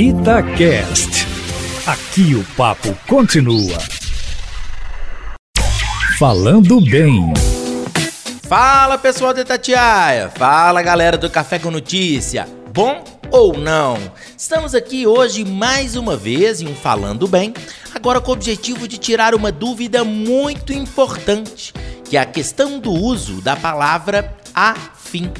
Itacast. Aqui o papo continua. Falando bem. Fala pessoal da Itatiaia, fala galera do Café com Notícia, bom ou não? Estamos aqui hoje mais uma vez em um Falando Bem, agora com o objetivo de tirar uma dúvida muito importante, que é a questão do uso da palavra afim.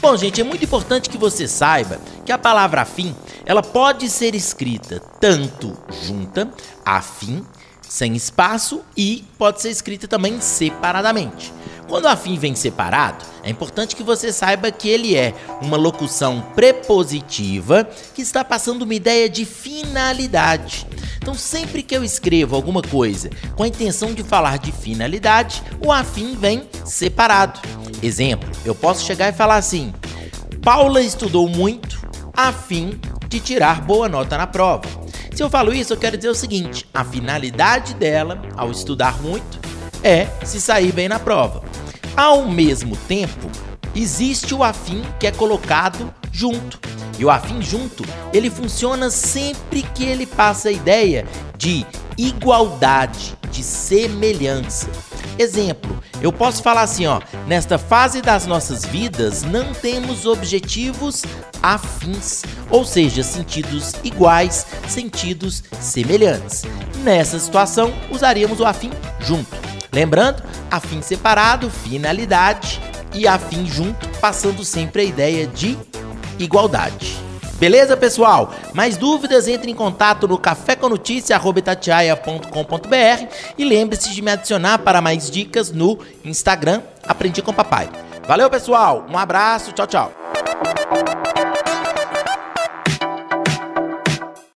Bom, gente, é muito importante que você saiba que a palavra afim, ela pode ser escrita tanto junta, afim, sem espaço e pode ser escrita também separadamente. Quando afim vem separado, é importante que você saiba que ele é uma locução prepositiva que está passando uma ideia de finalidade. Então, sempre que eu escrevo alguma coisa com a intenção de falar de finalidade, o afim vem separado. Exemplo, eu posso chegar e falar assim: Paula estudou muito a fim de tirar boa nota na prova. Se eu falo isso, eu quero dizer o seguinte: a finalidade dela, ao estudar muito, é se sair bem na prova. Ao mesmo tempo, existe o afim que é colocado junto. E o afim junto, ele funciona sempre que ele passa a ideia de igualdade, de semelhança. Exemplo, eu posso falar assim, ó, nesta fase das nossas vidas não temos objetivos afins, ou seja, sentidos iguais, sentidos semelhantes. Nessa situação, usaríamos o afim junto. Lembrando, afim separado, finalidade e afim junto, passando sempre a ideia de igualdade. Beleza, pessoal? Mais dúvidas, entre em contato no caféconoticia.com.br e lembre-se de me adicionar para mais dicas no Instagram Aprendi com Papai. Valeu, pessoal. Um abraço. Tchau, tchau.